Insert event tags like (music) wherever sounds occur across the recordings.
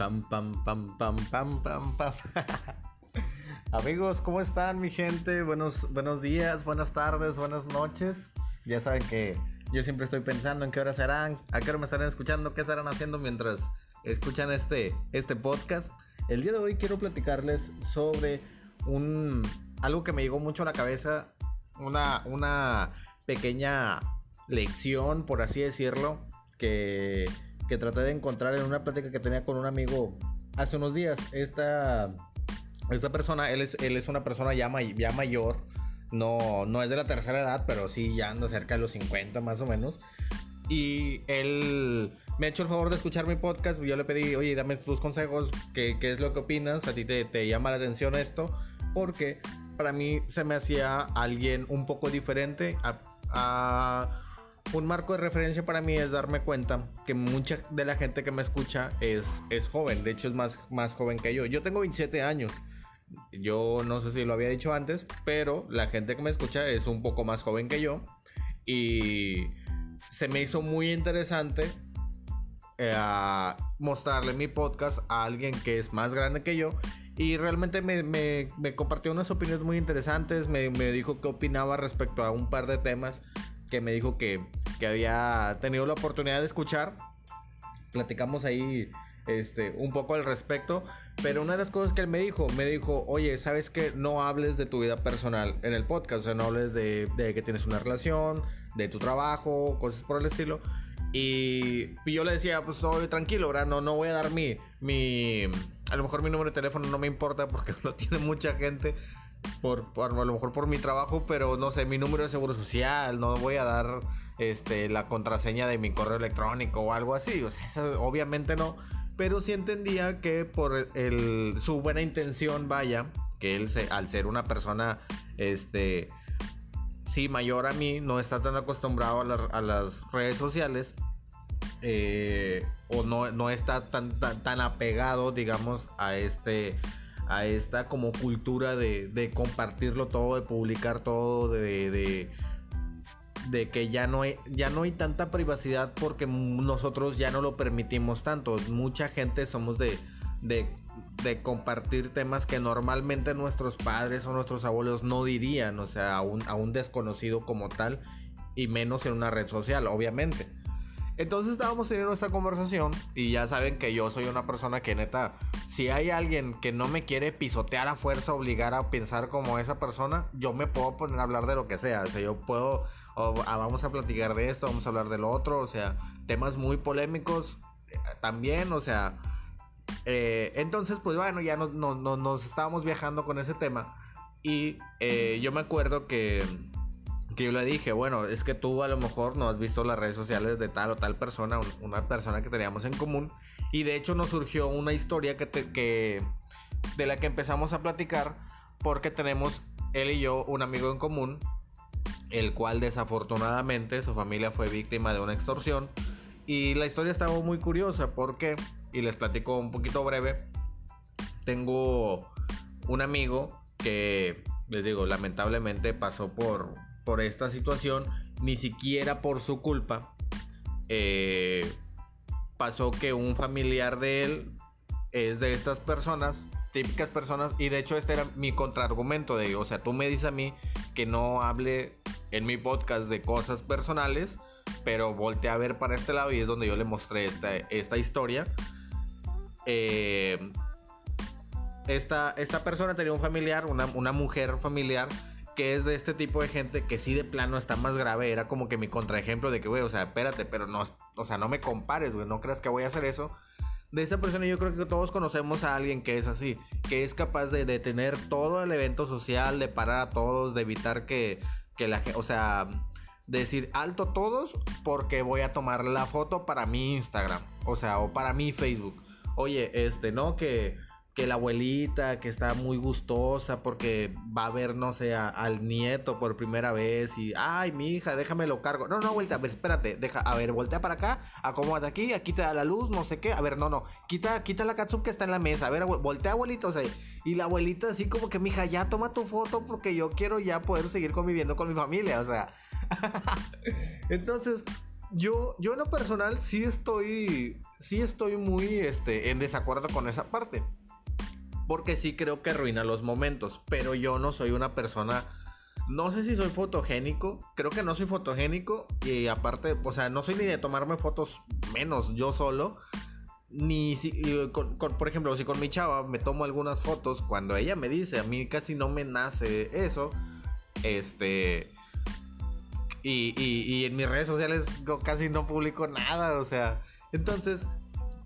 Pam, pam, pam, pam, pam, pam, pam. (laughs) Amigos, ¿cómo están mi gente? Buenos, buenos días, buenas tardes, buenas noches. Ya saben que yo siempre estoy pensando en qué hora serán, a qué hora me estarán escuchando, qué estarán haciendo mientras escuchan este, este podcast. El día de hoy quiero platicarles sobre un, algo que me llegó mucho a la cabeza, una, una pequeña lección, por así decirlo, que que traté de encontrar en una plática que tenía con un amigo hace unos días. Esta, esta persona, él es, él es una persona ya, ya mayor, no, no es de la tercera edad, pero sí ya anda cerca de los 50 más o menos. Y él me ha hecho el favor de escuchar mi podcast. Yo le pedí, oye, dame tus consejos, ¿qué, qué es lo que opinas? ¿A ti te, te, llama la atención esto? Porque para mí se me hacía alguien un poco diferente a, a un marco de referencia para mí es darme cuenta que mucha de la gente que me escucha es, es joven, de hecho es más, más joven que yo. Yo tengo 27 años, yo no sé si lo había dicho antes, pero la gente que me escucha es un poco más joven que yo y se me hizo muy interesante eh, mostrarle mi podcast a alguien que es más grande que yo y realmente me, me, me compartió unas opiniones muy interesantes, me, me, dijo qué opinaba respecto a un par de temas que me dijo que, que había tenido la oportunidad de escuchar. Platicamos ahí este, un poco al respecto. Pero una de las cosas que él me dijo, me dijo, oye, ¿sabes que No hables de tu vida personal en el podcast. O sea, no hables de, de que tienes una relación, de tu trabajo, cosas por el estilo. Y yo le decía, pues estoy tranquilo, ¿verdad? No, no voy a dar mi, mi... A lo mejor mi número de teléfono no me importa porque (laughs) lo tiene mucha gente por, por, a lo mejor por mi trabajo, pero no sé, mi número de seguro social, no voy a dar este, la contraseña de mi correo electrónico o algo así, o sea, eso obviamente no, pero sí entendía que por su buena intención, vaya, que él al ser una persona, este, sí, mayor a mí, no está tan acostumbrado a, a las redes sociales, eh, o no, no está tan, tan, tan apegado, digamos, a este a esta como cultura de, compartirlo todo, de publicar todo, de, de, que ya no, hay, ya no hay tanta privacidad porque nosotros ya no lo permitimos tanto. Mucha gente somos de, de, compartir temas que normalmente nuestros padres o nuestros abuelos no dirían, o sea, a un, a un desconocido como tal, y menos en una red social, obviamente. Entonces estábamos teniendo esta conversación y ya saben que yo soy una persona que neta, si hay alguien que no me quiere pisotear a fuerza, obligar a pensar como esa persona, yo me puedo poner a hablar de lo que sea. O sea, yo puedo, ah, vamos a platicar de esto, vamos a hablar de lo otro, o sea, temas muy polémicos eh, también, o sea. Eh, entonces, pues bueno, ya no, nos estábamos viajando con ese tema. Y eh, yo me acuerdo que que yo le dije, bueno, es que tú a lo mejor no has visto las redes sociales de tal o tal persona, una persona que teníamos en común, y de hecho nos surgió una historia que, de la que empezamos a platicar porque tenemos él y yo un amigo en común, el cual desafortunadamente su familia fue víctima de una extorsión, y la historia estaba muy curiosa porque, y les platico un poquito breve, tengo un amigo que, les digo, lamentablemente pasó por por esta situación, ni siquiera por su culpa, eh, pasó que un familiar de él es de estas personas, típicas personas, y de hecho este era mi contraargumento de, o sea, tú me dices a mí que no hable en mi podcast de cosas personales, pero volteé a ver para este lado y es donde yo le mostré esta, esta historia. Eh, esta, esta persona tenía un familiar, una, una mujer familiar que es de este tipo de gente que sí de plano está más grave. Era como que mi contraejemplo de que, güey, o sea, espérate, pero no, o sea, no me compares, güey, no creas que voy a hacer eso. De esta persona yo creo que todos conocemos a alguien que es así, que es capaz de detener todo el evento social, de parar a todos, de evitar que, que la gente, o sea, decir alto todos porque voy a tomar la foto para mi Instagram, o sea, o para mi Facebook. Oye, este, ¿no? Que que la abuelita que está muy gustosa porque va a ver, no sé, al nieto por primera vez y, ay, mi hija, déjame lo cargo. No, no, vuelta, a ver, espérate, deja, a ver, voltea para acá, acomoda aquí, aquí te da la luz, no sé qué. A ver, no, no, quita, quita la katsup que está en la mesa. A ver, voltea, abuelita, o sea, y la abuelita así como que, mi hija, ya toma tu foto porque yo quiero ya poder seguir conviviendo con mi familia, o sea. (laughs) Entonces, yo, yo en lo personal sí estoy sí estoy muy este, en desacuerdo con esa parte. Porque sí creo que arruina los momentos. Pero yo no soy una persona. No sé si soy fotogénico. Creo que no soy fotogénico. Y aparte, o sea, no soy ni de tomarme fotos menos yo solo. Ni si, por ejemplo, si con mi chava me tomo algunas fotos, cuando ella me dice, a mí casi no me nace eso. Este. Y, y en mis redes sociales casi no publico nada, o sea. Entonces,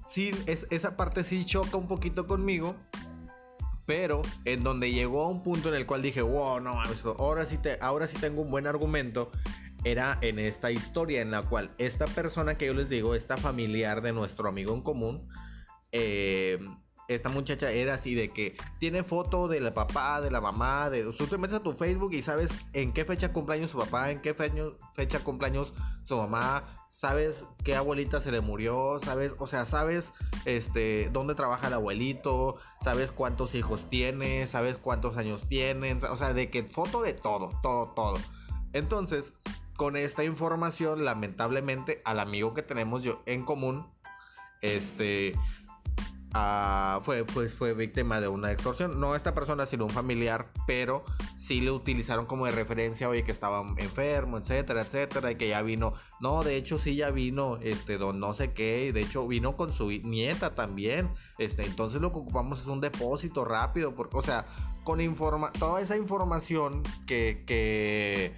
sí, es, esa parte sí choca un poquito conmigo. Pero en donde llegó a un punto en el cual dije, wow, no ahora sí, ahora sí tengo un buen argumento. Era en esta historia en la cual esta persona que yo les digo, esta familiar de nuestro amigo en común, eh, esta muchacha era así de que tiene foto de la papá, de la mamá, de tú te metes a tu Facebook y sabes en qué fecha cumpleaños su papá, en qué fecha cumpleaños su mamá, sabes qué abuelita se le murió, sabes, o sea, sabes este dónde trabaja el abuelito, sabes cuántos hijos tiene, sabes cuántos años tienen, o sea, de que foto de todo, todo, todo. Entonces, con esta información, lamentablemente, al amigo que tenemos yo en común, este fue, pues, fue víctima de una extorsión. No esta persona, sino un familiar, pero sí le utilizaron como de referencia, oye, que estaba enfermo, etcétera, etcétera, y que ya vino. No, de hecho, sí ya vino, este, don no sé qué, y de hecho vino con su nieta también. Este, entonces lo que ocupamos es un depósito rápido, porque, o sea, con informa toda esa información que, que,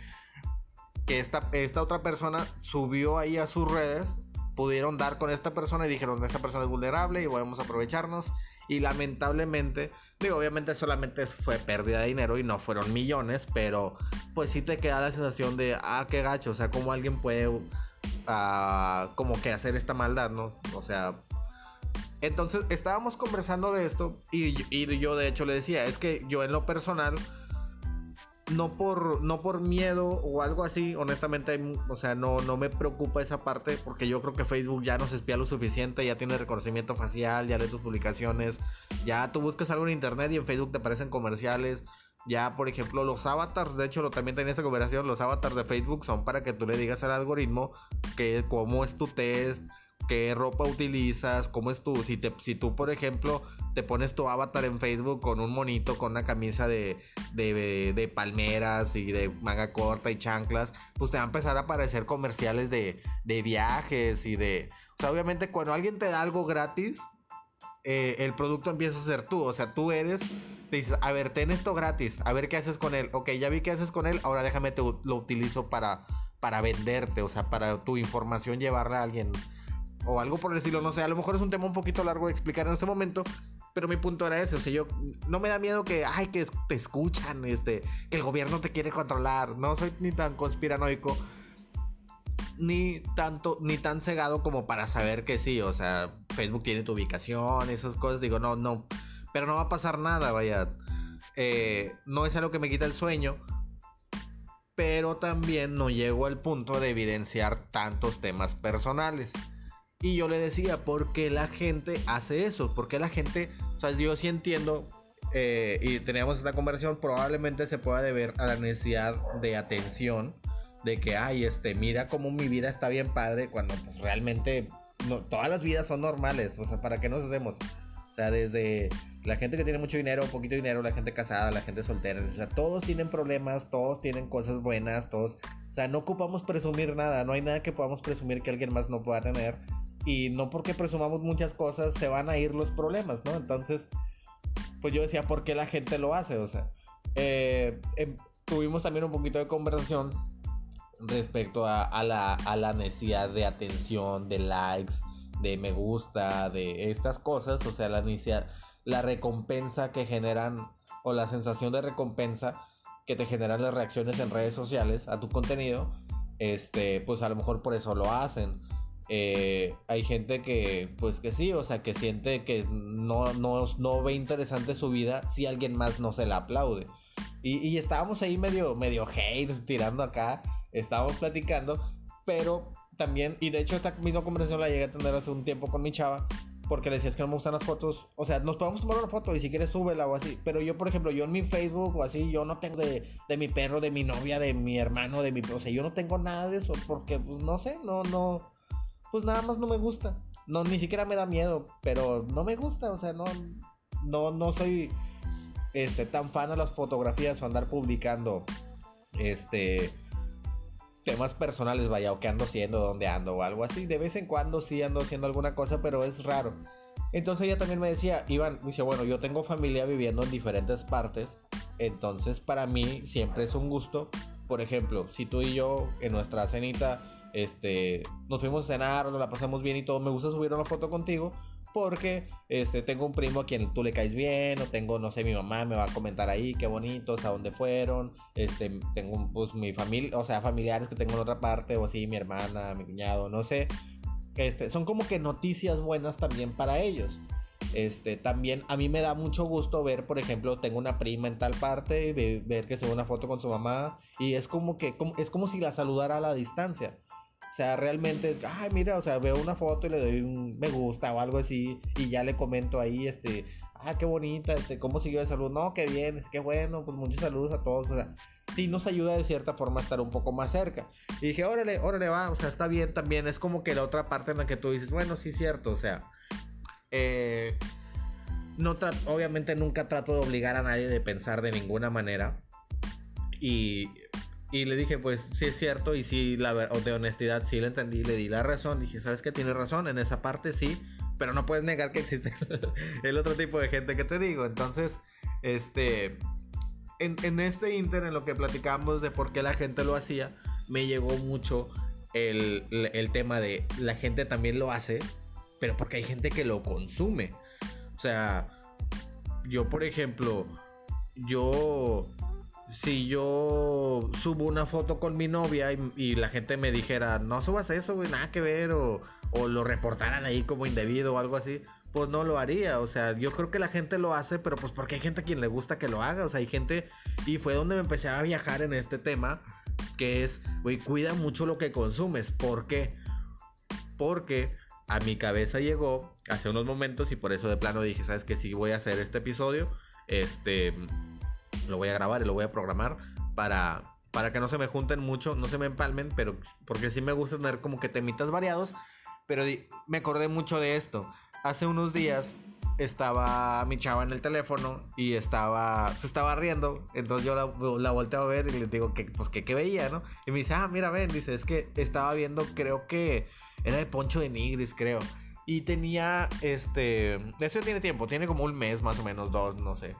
que esta, esta otra persona subió ahí a sus redes pudieron dar con esta persona y dijeron, esta persona es vulnerable y podemos aprovecharnos. Y lamentablemente, digo, obviamente solamente fue pérdida de dinero y no fueron millones, pero pues sí te queda la sensación de, ah, qué gacho, o sea, cómo alguien puede, uh, como que hacer esta maldad, ¿no? O sea, entonces estábamos conversando de esto y, y yo de hecho le decía, es que yo en lo personal no por, no por miedo o algo así, honestamente, o sea, no, no me preocupa esa parte porque yo creo que Facebook ya nos espía lo suficiente, ya tiene reconocimiento facial, ya lee tus publicaciones, ya tú buscas algo en internet y en Facebook te aparecen comerciales. Ya, por ejemplo, los avatars, de hecho, lo, también tenía esa conversación, los avatars de Facebook son para que tú le digas al algoritmo que cómo es tu test, qué ropa utilizas, cómo es tú. Si, te, si tú, por ejemplo, te pones tu avatar en Facebook con un monito, con una camisa de, de, palmeras y de manga corta y chanclas, pues te va a empezar a aparecer comerciales de, de viajes y de... O sea, obviamente cuando alguien te da algo gratis, eh, el producto empieza a ser tú. O sea, tú eres, te dices, a ver, ten esto gratis, a ver qué haces con él. Ok, ya vi qué haces con él, ahora déjame te lo utilizo para, para venderte, o sea, para tu información llevarla a alguien o algo por decirlo, no sé, a lo mejor es un tema un poquito largo de explicar en este momento, pero mi punto era ese, o sea, yo no me da miedo que, ay, que te escuchan, este, que el gobierno te quiere controlar, no soy ni tan conspiranoico, ni tanto, ni tan cegado como para saber que sí, o sea, Facebook tiene tu ubicación, esas cosas, digo, no, no, pero no va a pasar nada, vaya, eh, no es algo que me quita el sueño, pero también no llego al punto de evidenciar tantos temas personales. Y yo le decía, ¿por qué la gente hace eso? ¿Por qué la gente, o sea, yo sí entiendo, eh, y teníamos esta conversación, probablemente se pueda deber a la necesidad de atención, de que, ay, este, mira cómo mi vida está bien padre, cuando pues realmente no, todas las vidas son normales, o sea, ¿para qué nos hacemos? O sea, desde la gente que tiene mucho dinero, poquito dinero, la gente casada, la gente soltera, o sea, todos tienen problemas, todos tienen cosas buenas, todos, o sea, no ocupamos presumir nada, no hay nada que podamos presumir que alguien más no pueda tener y no porque presumamos muchas cosas se van a ir los problemas, ¿no? Entonces, pues yo decía, ¿por qué la gente lo hace? O sea, eh, em, tuvimos también un poquito de conversación respecto a, la, a la necesidad de atención, de likes, de me gusta, de estas cosas, o sea, la necesidad, la recompensa que generan o la sensación de recompensa que te generan las reacciones en redes sociales a tu contenido, este, pues a lo mejor por eso lo hacen. Eh, hay gente que, pues que sí, o sea, que siente que no, no, no ve interesante su vida si alguien más no se la aplaude. Y, estábamos ahí medio, medio hate, tirando acá, estábamos platicando, pero también, y de hecho esta misma conversación la llegué a tener hace un tiempo con mi chava, porque le decías que no me gustan las fotos, o sea, nos podemos tomar una foto y si quieres súbela o así, pero yo, por ejemplo, yo en mi Facebook o así, yo no tengo de, de mi perro, de mi novia, de mi hermano, de mi, o sea, yo no tengo nada de eso, porque, pues, no sé, no, no pues nada más no me gusta. no, ni siquiera me da miedo, pero no me gusta, o sea, no, no, no soy este, tan fan a las fotografías o andar publicando, este, temas personales, vaya, o qué ando haciendo, dónde ando o algo así. De vez en cuando sí ando haciendo alguna cosa, pero es raro. Entonces ella también me decía, Iván, dice, bueno, yo tengo familia viviendo en diferentes partes, entonces para mí siempre es un gusto. Por ejemplo, si tú y yo en nuestra cenita este, nos fuimos a cenar, nos la pasamos bien y todo, me gusta subir una foto contigo porque este, tengo un primo a quien tú le caes bien, o tengo, no sé, mi mamá me va a comentar ahí qué bonitos, a dónde fueron, este, tengo pues mi familia, o sea, familiares que tengo en otra parte, o así, mi hermana, mi cuñado, no sé, este, son como que noticias buenas también para ellos. Este, también a mí me da mucho gusto ver, por ejemplo, tengo una prima en tal parte, ver que se ve una foto con su mamá y es como que es como si la saludara a la distancia. O sea, realmente es, ay, mira, o sea, veo una foto y le doy un me gusta o algo así y ya le comento ahí, este, ah, qué bonita, este, cómo siguió de salud, no, qué bien, qué bueno, pues muchos saludos a todos, o sea, sí nos ayuda de cierta forma a estar un poco más cerca. Y dije, órale, órale, va, o sea, está bien también, es como que la otra parte en la que tú dices, bueno, sí, cierto, o sea, eh, no obviamente nunca trato de obligar a nadie de pensar de ninguna manera. Y y le dije, pues sí es cierto, y sí, la, de honestidad, sí le entendí, le di la razón. Dije, ¿sabes qué? Tiene razón, en esa parte sí, pero no puedes negar que existe (laughs) el otro tipo de gente que te digo. Entonces, este, en, este inter, en lo que platicamos de por qué la gente lo hacía, me llegó mucho el, el tema de la gente también lo hace, pero porque hay gente que lo consume. O sea, yo, por ejemplo, yo si yo subo una foto con mi novia y, la gente me dijera, no subas eso, güey, nada que ver, o, lo reportaran ahí como indebido o algo así, pues no lo haría. O sea, yo creo que la gente lo hace, pero pues porque hay gente a quien le gusta que lo haga. O sea, hay gente, y fue donde me empecé a viajar en este tema, que es, güey, cuida mucho lo que consumes. ¿Por qué? Porque a mi cabeza llegó hace unos momentos y por eso de plano dije, ¿sabes que Sí voy a hacer este episodio. Este lo voy a grabar y lo voy a programar para, para que no se me junten mucho, no se me empalmen, pero porque sí me gusta tener como que temitas variados. Pero me acordé mucho de esto. Hace unos días estaba mi chava en el teléfono y estaba se estaba riendo entonces yo la, la volteo a ver y le digo que pues que, veía no y me dice ah mira ven dice es que estaba viendo creo que era de Poncho de Nigris creo y tenía este esto tiene tiempo tiene como un mes más o menos dos no sé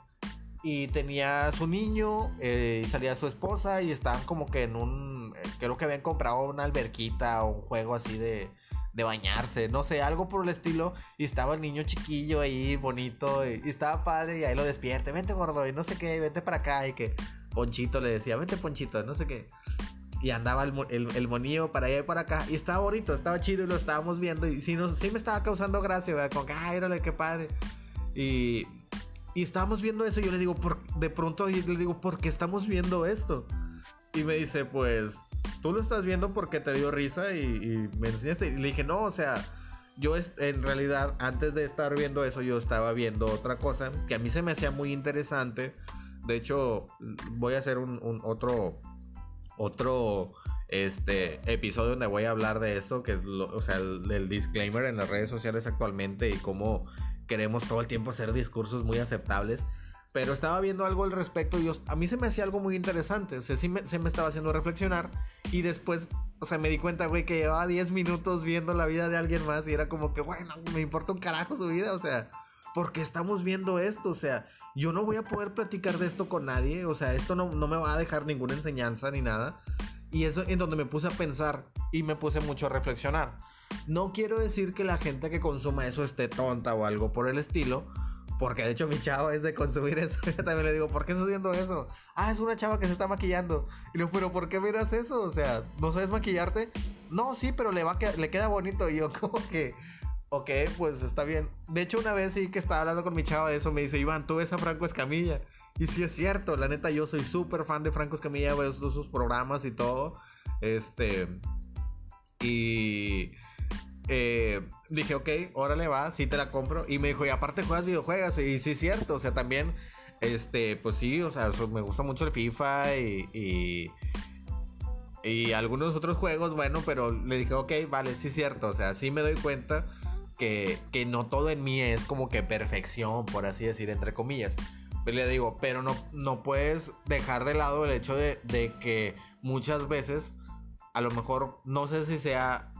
y tenía su niño eh, y salía su esposa y estaban como que en un eh, creo que habían comprado una alberquita o un juego así de, de bañarse, no sé, algo por el estilo y estaba el niño chiquillo ahí bonito y, estaba padre y ahí lo despierte, vente gordo y no sé qué, vente para acá y que Ponchito le decía, vente Ponchito, no sé qué. Y andaba el, el, monillo para allá y para acá. Y estaba bonito, estaba chido y lo estábamos viendo. Y sí, no, sí me estaba causando gracia, ¿verdad? Como que, ay, órale, qué padre. Y, y estábamos viendo eso y yo le digo, por, de pronto le digo, ¿por qué estamos viendo esto? Y me dice, pues, tú lo estás viendo porque te dio risa y, me enseñaste. Y le dije, no, o sea, yo en realidad antes de estar viendo eso yo estaba viendo otra cosa que a mí se me hacía muy interesante. De hecho, voy a hacer un, otro, otro este episodio donde voy a hablar de eso, que es o sea, el, disclaimer en las redes sociales actualmente y cómo queremos todo el tiempo hacer discursos muy aceptables. Pero estaba viendo algo al respecto y a mí se me hacía algo muy interesante. Se me estaba haciendo reflexionar. Y después, o sea, me di cuenta, güey, que llevaba 10 minutos viendo la vida de alguien más. Y era como que, bueno, me importa un carajo su vida. O sea, porque estamos viendo esto. O sea, yo no voy a poder platicar de esto con nadie. O sea, esto no, no me va a dejar ninguna enseñanza ni nada. Y eso en donde me puse a pensar y me puse mucho a reflexionar. No quiero decir que la gente que consuma eso esté tonta o algo por el estilo. Porque de hecho mi chava es de consumir eso. (laughs) Yo también le digo, ¿por qué estás viendo eso? Ah, es una chava que se está maquillando. Y le digo, pero ¿por qué miras eso? O sea, ¿no sabes maquillarte? No, sí, pero le, va le queda bonito. Y yo (laughs) como que, ok, pues está bien. De hecho, una vez sí que estaba hablando con mi chava de eso, me dice, Iván, tú ves a Franco Escamilla. Y sí es cierto, la neta, yo soy súper fan de Franco Escamilla, veo sus programas y todo. Este... Y eh, dije, ok, órale va, sí te la compro. Y me dijo, y aparte juegas videojuegos. Y sí es cierto, o sea, también, este, pues sí, o sea, me gusta mucho el FIFA y, y, algunos otros juegos, bueno, pero le dije, ok, vale, sí es cierto, o sea, sí me doy cuenta que, que no todo en mí es como que perfección, por así decir, entre comillas. Pero le digo, pero no, no puedes dejar de lado el hecho de, de que muchas veces, a lo mejor, no sé si sea,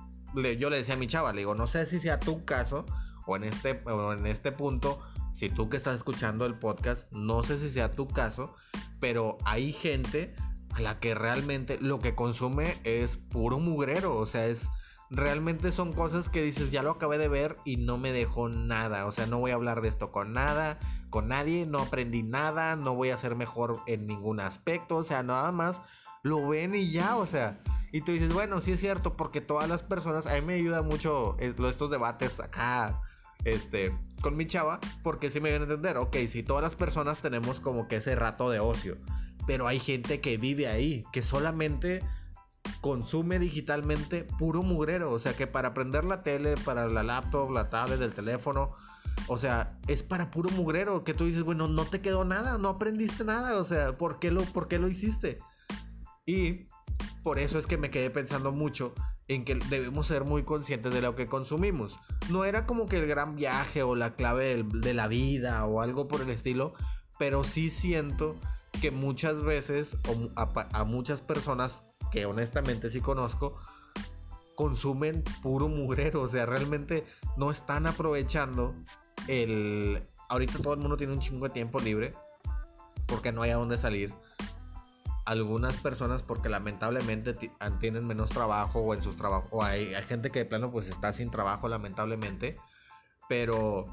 yo le decía a mi chava, le digo, no sé si sea tu caso, o en este, o en este punto, si tú que estás escuchando el podcast, no sé si sea tu caso, pero hay gente a la que realmente lo que consume es puro mugrero, o sea, es realmente son cosas que dices, ya lo acabé de ver y no me dejó nada, o sea, no voy a hablar de esto con nada, con nadie, no aprendí nada, no voy a ser mejor en ningún aspecto, o sea, nada más lo ven y ya, o sea, y tú dices, bueno, sí es cierto, porque todas las personas, a mí me ayuda mucho eh, estos debates acá este, con mi chava, porque si me viene a entender, ok, si todas las personas tenemos como que ese rato de ocio, pero hay gente que vive ahí, que solamente consume digitalmente puro mugrero, o sea que para prender la tele, para la laptop, la tablet, el teléfono, o sea, es para puro mugrero, que tú dices, bueno, no te quedó nada, no aprendiste nada, o sea, ¿por qué lo, por qué lo hiciste? Y por eso es que me quedé pensando mucho en que debemos ser muy conscientes de lo que consumimos. No era como que el gran viaje o la clave de la vida o algo por el estilo, pero sí siento que muchas veces a, muchas personas que honestamente sí conozco consumen puro mugrero, o sea, realmente no están aprovechando el ahorita todo el mundo tiene un chingo de tiempo libre porque no hay a dónde salir algunas personas porque lamentablemente tienen menos trabajo o en sus trabajos o hay, gente que de plano pues está sin trabajo lamentablemente. Pero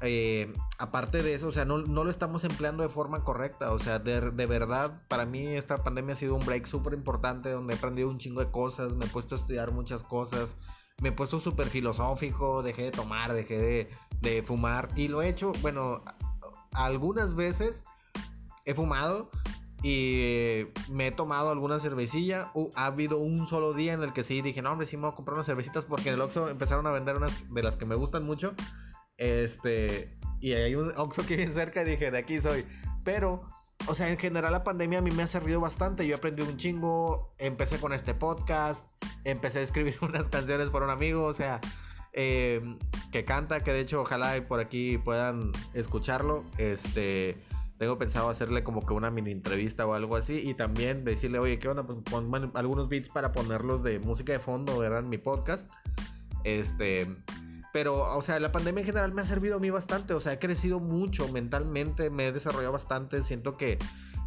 eh, aparte de eso o sea no, lo estamos empleando de forma correcta. O sea de, verdad para mí esta pandemia ha sido un break súper importante donde he aprendido un chingo de cosas me he puesto a estudiar muchas cosas me he puesto súper filosófico dejé de tomar dejé de, de fumar y lo he hecho bueno algunas veces he fumado y me he tomado alguna cervecilla. ha habido un solo día en el que sí dije, no, hombre, sí me voy a comprar unas cervecitas porque en el Oxxo empezaron a vender unas de las que me gustan mucho. Este, y hay un Oxxo que viene cerca dije, de aquí soy. Pero, o sea, en general la pandemia a mí me ha servido bastante. Yo aprendí un chingo, empecé con este podcast, empecé a escribir (laughs) unas canciones por un amigo, o sea, eh, que canta, que de hecho ojalá por aquí puedan escucharlo. Este tengo pensado hacerle como que una mini entrevista o algo así y también decirle, oye, ¿qué onda? Pues pon algunos beats para ponerlos de música de fondo, verán mi podcast. Este, pero, o sea, la pandemia en general me ha servido a mí bastante, o sea, he crecido mucho mentalmente, me he desarrollado bastante, siento que,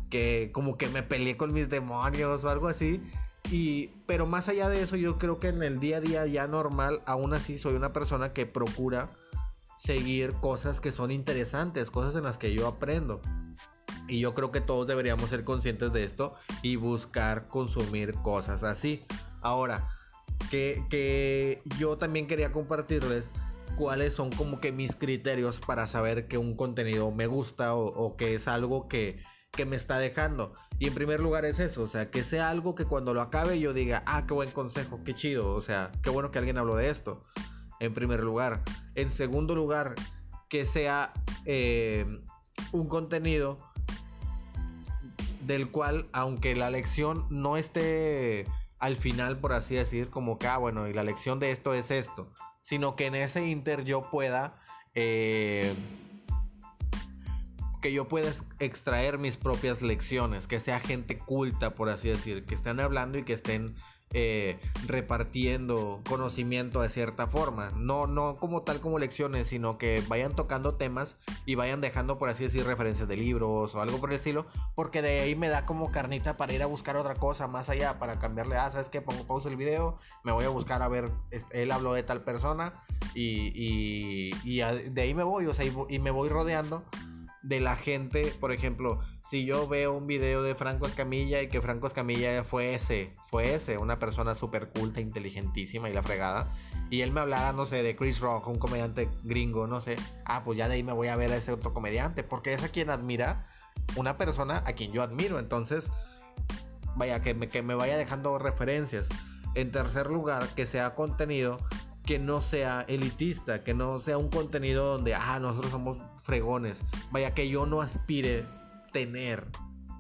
que como que me peleé con mis demonios o algo así. Y, pero más allá de eso, yo creo que en el día a día ya normal, aún así soy una persona que procura seguir cosas que son interesantes, cosas en las que yo aprendo. Y yo creo que todos deberíamos ser conscientes de esto y buscar consumir cosas así. Ahora, que, yo también quería compartirles cuáles son como que mis criterios para saber que un contenido me gusta o, que es algo que, que, me está dejando. Y en primer lugar es eso, o sea, que sea algo que cuando lo acabe yo diga, ah, qué buen consejo, qué chido, o sea, qué bueno que alguien habló de esto en primer lugar. En segundo lugar, que sea eh, un contenido del cual, aunque la lección no esté al final, por así decir, como que, ah, bueno, y la lección de esto es esto, sino que en ese inter yo pueda... Eh, que yo pueda extraer mis propias lecciones, que sea gente culta, por así decir, que estén hablando y que estén eh, repartiendo conocimiento de cierta forma. No, no como tal como lecciones, sino que vayan tocando temas y vayan dejando, por así decir, referencias de libros o algo por el estilo, porque de ahí me da como carnita para ir a buscar otra cosa más allá, para cambiarle, ah, ¿sabes qué? Pongo pausa el video, me voy a buscar a ver, él habló de tal persona y, y, de ahí me voy, o sea, y me voy rodeando de la gente, por ejemplo, si yo veo un video de Franco Escamilla y que Franco Escamilla fue ese, fue ese, una persona súper culta, inteligentísima y la fregada, y él me hablara, no sé, de Chris Rock, un comediante gringo, no sé, ah, pues ya de ahí me voy a ver a ese otro comediante, porque es a quien admira una persona a quien yo admiro, entonces, vaya, que me, que me vaya dejando referencias. En tercer lugar, que sea contenido que no sea elitista, que no sea un contenido donde, ah, nosotros somos fregones. Vaya, que yo no aspire tener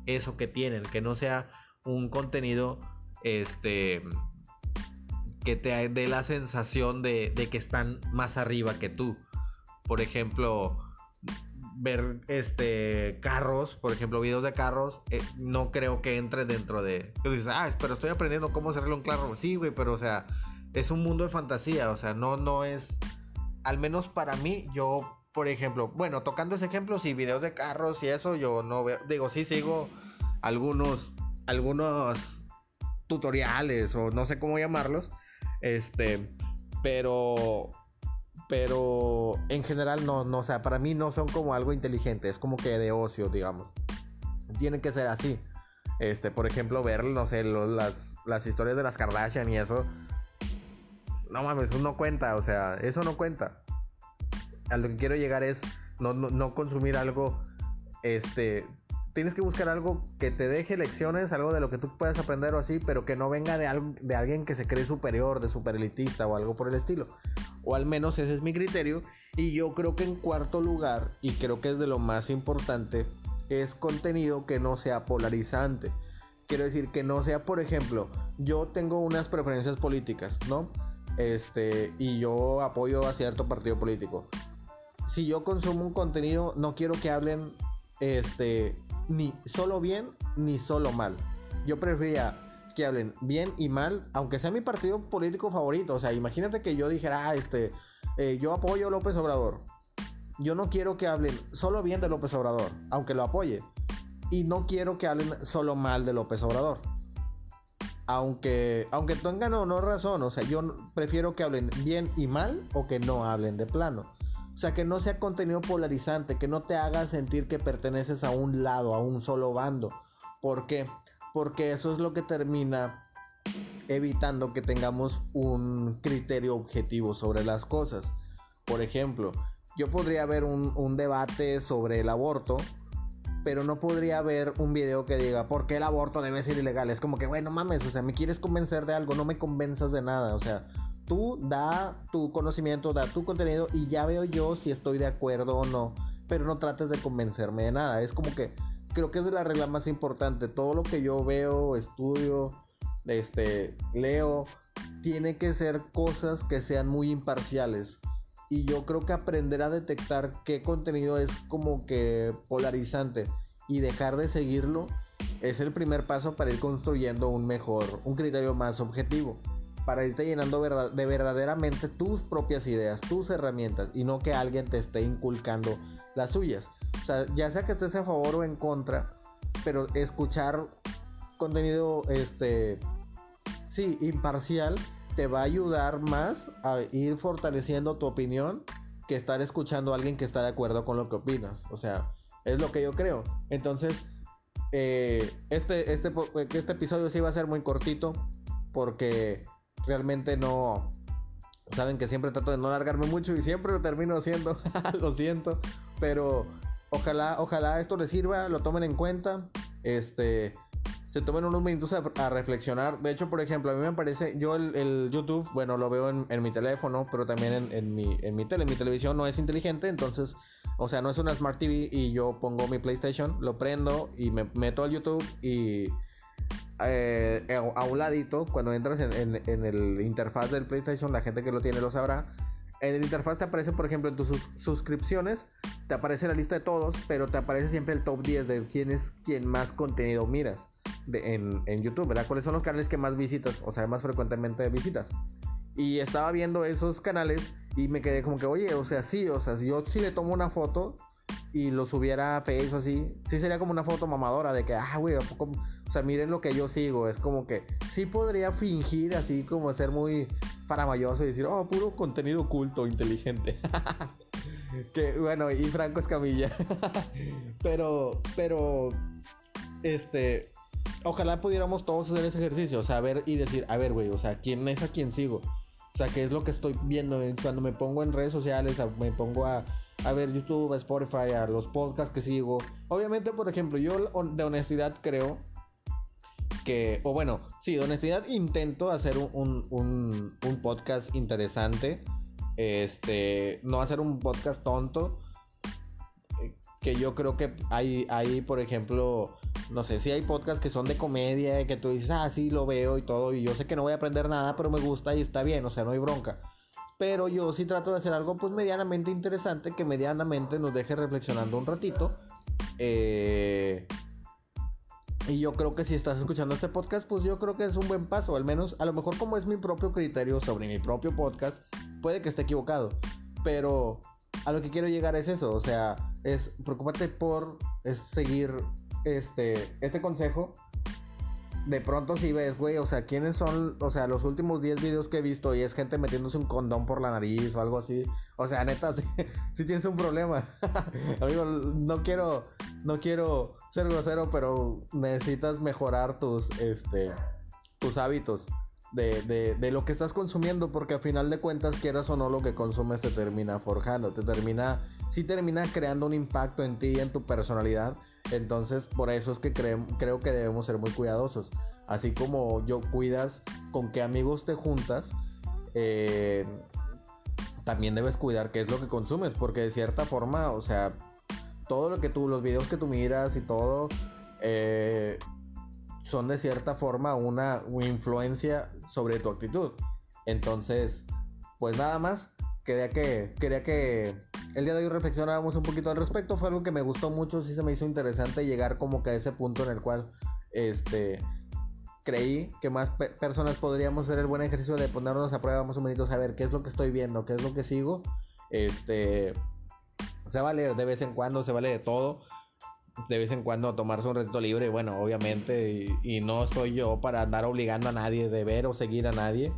eso que tienen, que no sea un contenido este que te dé la sensación de, que están más arriba que tú. Por ejemplo, ver este carros, por ejemplo, videos de carros, eh, no creo que entre dentro de. dices, ah, pero estoy aprendiendo cómo hacerle un carro. Sí, güey, pero o sea, es un mundo de fantasía, o sea, no, no es. Al menos para mí, yo, por ejemplo, bueno, tocando ese ejemplo, sí, videos de carros y eso, yo no veo. Digo, sí sigo algunos. Algunos tutoriales o no sé cómo llamarlos. Este. Pero pero en general no, no, o sea, para mí no son como algo inteligente, es como que de ocio, digamos. Tienen que ser así. Este, por ejemplo, ver, no sé, las, las historias de las Kardashian y eso. No mames, eso no cuenta, o sea, eso no cuenta. A lo que quiero llegar es no, no, no consumir algo este, tienes que buscar algo que te deje lecciones, algo de lo que tú puedas aprender o así, pero que no venga de, de alguien que se cree superior, de super elitista o algo por el estilo. O al menos ese es mi criterio. Y yo creo que en cuarto lugar, y creo que es de lo más importante, es contenido que no sea polarizante. Quiero decir que no sea, por ejemplo, yo tengo unas preferencias políticas, ¿no? Este, y yo apoyo a cierto partido político. Si yo consumo un contenido, no quiero que hablen este ni solo bien ni solo mal. Yo prefería que hablen bien y mal, aunque sea mi partido político favorito. O sea, imagínate que yo dijera, ah, este, eh, yo apoyo a López Obrador. Yo no quiero que hablen solo bien de López Obrador, aunque lo apoye. Y no quiero que hablen solo mal de López Obrador. Aunque, aunque tengan o no razón, o sea, yo prefiero que hablen bien y mal o que no hablen de plano. O sea, que no sea contenido polarizante, que no te haga sentir que perteneces a un lado, a un solo bando. ¿Por qué? Porque eso es lo que termina evitando que tengamos un criterio objetivo sobre las cosas. Por ejemplo, yo podría ver un, debate sobre el aborto, pero no podría ver un video que diga por qué el aborto debe ser ilegal. Es como que, bueno, mames, o sea, me quieres convencer de algo, no me convenzas de nada. O sea, tú da tu conocimiento, da tu contenido y ya veo yo si estoy de acuerdo o no. Pero no trates de convencerme de nada. Es como que creo que es la regla más importante. Todo lo que yo veo, estudio, este, leo, tiene que ser cosas que sean muy imparciales. Y yo creo que aprender a detectar qué contenido es como que polarizante y dejar de seguirlo es el primer paso para ir construyendo un mejor, un criterio más objetivo para irte llenando de verdaderamente tus propias ideas, tus herramientas y no que alguien te esté inculcando las suyas. O sea, ya sea que estés a favor o en contra, pero escuchar contenido, este, sí, imparcial, te va a ayudar más a ir fortaleciendo tu opinión que estar escuchando a alguien que está de acuerdo con lo que opinas. O sea, es lo que yo creo. Entonces, eh, este, este, este episodio sí va a ser muy cortito porque realmente no. Saben que siempre trato de no alargarme mucho y siempre lo termino haciendo. (laughs) lo siento. Pero ojalá, ojalá esto les sirva, lo tomen en cuenta. Este. Se tomen unos minutos a, reflexionar. De hecho, por ejemplo, a mí me parece, yo el, YouTube, bueno, lo veo en, mi teléfono, pero también en, en, mi, en mi tele. Mi televisión no es inteligente, entonces, o sea, no es una Smart TV y yo pongo mi PlayStation, lo prendo y me meto al YouTube y eh, a un ladito, cuando entras en, el interfaz del PlayStation, la gente que lo tiene lo sabrá. En el interfaz te aparece, por ejemplo, en tus suscripciones, te aparece la lista de todos, pero te aparece siempre el top 10 de quién es quien más contenido miras en, en, YouTube, ¿verdad? ¿Cuáles son los canales que más visitas, o sea, más frecuentemente visitas? Y estaba viendo esos canales y me quedé como que, oye, o sea, sí, o sea, si yo sí le tomo una foto, y lo subiera a Facebook así, sí sería como una foto mamadora de que, ah, güey, o sea, miren lo que yo sigo. Es como que sí podría fingir así como ser muy faramayoso y decir, oh, puro contenido oculto, inteligente. (laughs) que bueno, y Franco Escamilla. (laughs) pero, pero, este, ojalá pudiéramos todos hacer ese ejercicio, o sea, ver y decir, a ver, güey, o sea, ¿quién es a quién sigo? O sea, ¿qué es lo que estoy viendo? Cuando me pongo en redes sociales, me pongo a a ver YouTube, Spotify, los podcasts que sigo. Obviamente, por ejemplo, yo de honestidad creo que, o bueno, sí, de honestidad intento hacer un, un, un podcast interesante. Este, no hacer un podcast tonto. que yo creo que hay, hay, por ejemplo, no sé, si hay podcasts que son de comedia que tú dices, ah, sí, lo veo y todo, y yo sé que no voy a aprender nada, pero me gusta y está bien, o sea, no hay bronca. Pero yo sí trato de hacer algo pues medianamente interesante que medianamente nos deje reflexionando un ratito. Eh, y yo creo que si estás escuchando este podcast, pues yo creo que es un buen paso. Al menos, a lo mejor como es mi propio criterio sobre mi propio podcast, puede que esté equivocado. Pero a lo que quiero llegar es eso. O sea, es preocúpate por seguir este, este consejo de pronto si ves, güey, o sea, ¿quiénes son, o sea, los últimos 10 videos que he visto y es gente metiéndose un condón por la nariz o algo así? O sea, neta, (laughs) si tienes un problema. (laughs) Amigo, no quiero, no quiero ser grosero, pero necesitas mejorar tus, este, tus hábitos. De, de, de, lo que estás consumiendo, porque a final de cuentas, quieras o no, lo que consumes te termina forjando, te termina, sí termina creando un impacto en ti y en tu personalidad entonces, por eso es que creo que debemos ser muy cuidadosos. Así como yo cuidas con qué amigos te juntas, eh, también debes cuidar qué es lo que consumes, porque de cierta forma, o sea, todo lo que tú, los videos que tú miras y todo, eh, son de cierta forma una influencia sobre tu actitud. Entonces, pues nada más, quería que, quería que el día de hoy reflexionábamos un poquito al respecto. Fue algo que me gustó mucho, sí se me hizo interesante llegar como que a ese punto en el cual este creí que más personas podríamos hacer el buen ejercicio de ponernos a prueba más o menos saber qué es lo que estoy viendo, qué es lo que sigo. Este se vale de vez en cuando, se vale de todo. De vez en cuando tomarse un reto libre, bueno, obviamente, y no soy yo para andar obligando a nadie de ver o seguir a nadie.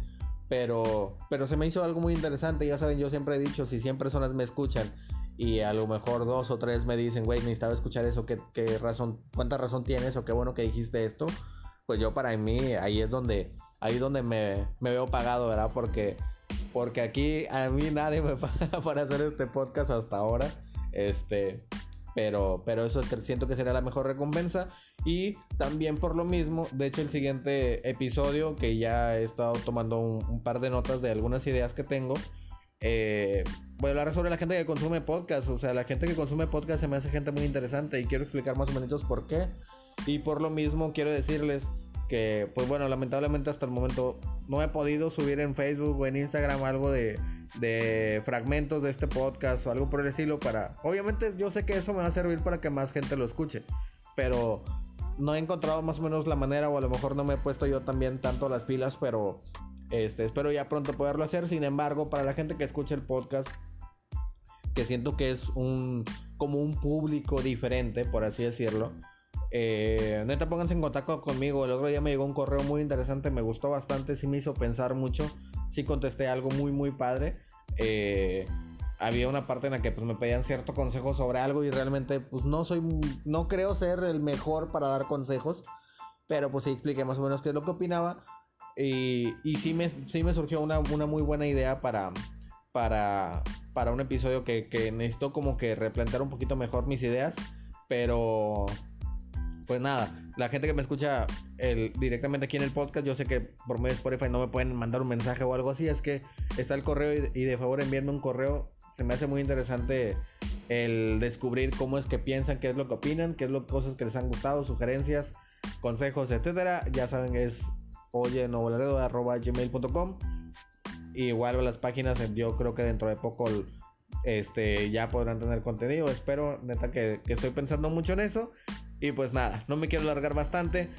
Pero, pero se me hizo algo muy interesante. Ya saben, yo siempre he dicho, si 100 personas me escuchan y a lo mejor dos o tres me dicen, güey, necesitaba escuchar eso, ¿qué, qué razón, cuánta razón tienes o qué bueno que dijiste esto, pues yo para mí ahí es donde, ahí donde me, me veo pagado, ¿verdad? Porque, porque aquí a mí nadie me (laughs) paga para hacer este podcast hasta ahora. Este, pero, pero eso siento que sería la mejor recompensa. Y también por lo mismo, de hecho el siguiente episodio, que ya he estado tomando un, par de notas de algunas ideas que tengo, eh, voy a hablar sobre la gente que consume podcast. O sea, la gente que consume podcast se me hace gente muy interesante y quiero explicar más o menos por qué. Y por lo mismo quiero decirles que, pues bueno, lamentablemente hasta el momento no he podido subir en Facebook o en Instagram algo de de fragmentos de este podcast o algo por el estilo para... Obviamente yo sé que eso me va a servir para que más gente lo escuche, pero no he encontrado más o menos la manera o a lo mejor no me he puesto yo también tanto las pilas, pero este, espero ya pronto poderlo hacer. Sin embargo, para la gente que escucha el podcast, que siento que es un como un público diferente, por así decirlo. Eh, neta, pónganse en contacto conmigo. El otro día me llegó un correo muy interesante, me gustó bastante, sí me hizo pensar mucho sí contesté algo muy, muy padre. Eh, había una parte en la que pues me pedían cierto consejo sobre algo y realmente pues no soy, no creo ser el mejor para dar consejos, pero pues sí expliqué más o menos qué es lo que opinaba y, y sí, me, sí me surgió una, una muy buena idea para, para, para un episodio que, que necesito como que replantear un poquito mejor mis ideas, pero pues nada, la gente que me escucha directamente aquí en el podcast, yo sé que por medio de Spotify no me pueden mandar un mensaje o algo así, es que está el correo y, de favor enviarme un correo. Se me hace muy interesante el descubrir cómo es que piensan, qué es lo que opinan, qué es lo cosas que les han gustado, sugerencias, consejos, etcétera. Ya saben es oye igual las páginas yo creo que dentro de poco este ya podrán tener contenido espero neta que estoy pensando mucho en eso y pues nada, no me quiero alargar bastante.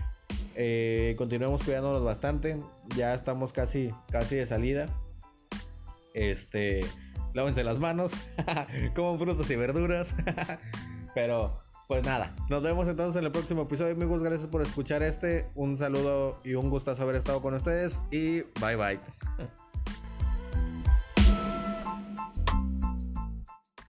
Eh, continuemos cuidándonos bastante. Ya estamos casi, casi de salida. Este, lávense las manos, (laughs) como frutas y verduras. (laughs) Pero, pues nada, nos vemos entonces en el próximo episodio, amigos. Gracias por escuchar este. Un saludo y un gustazo haber estado con ustedes. Y bye bye. (laughs)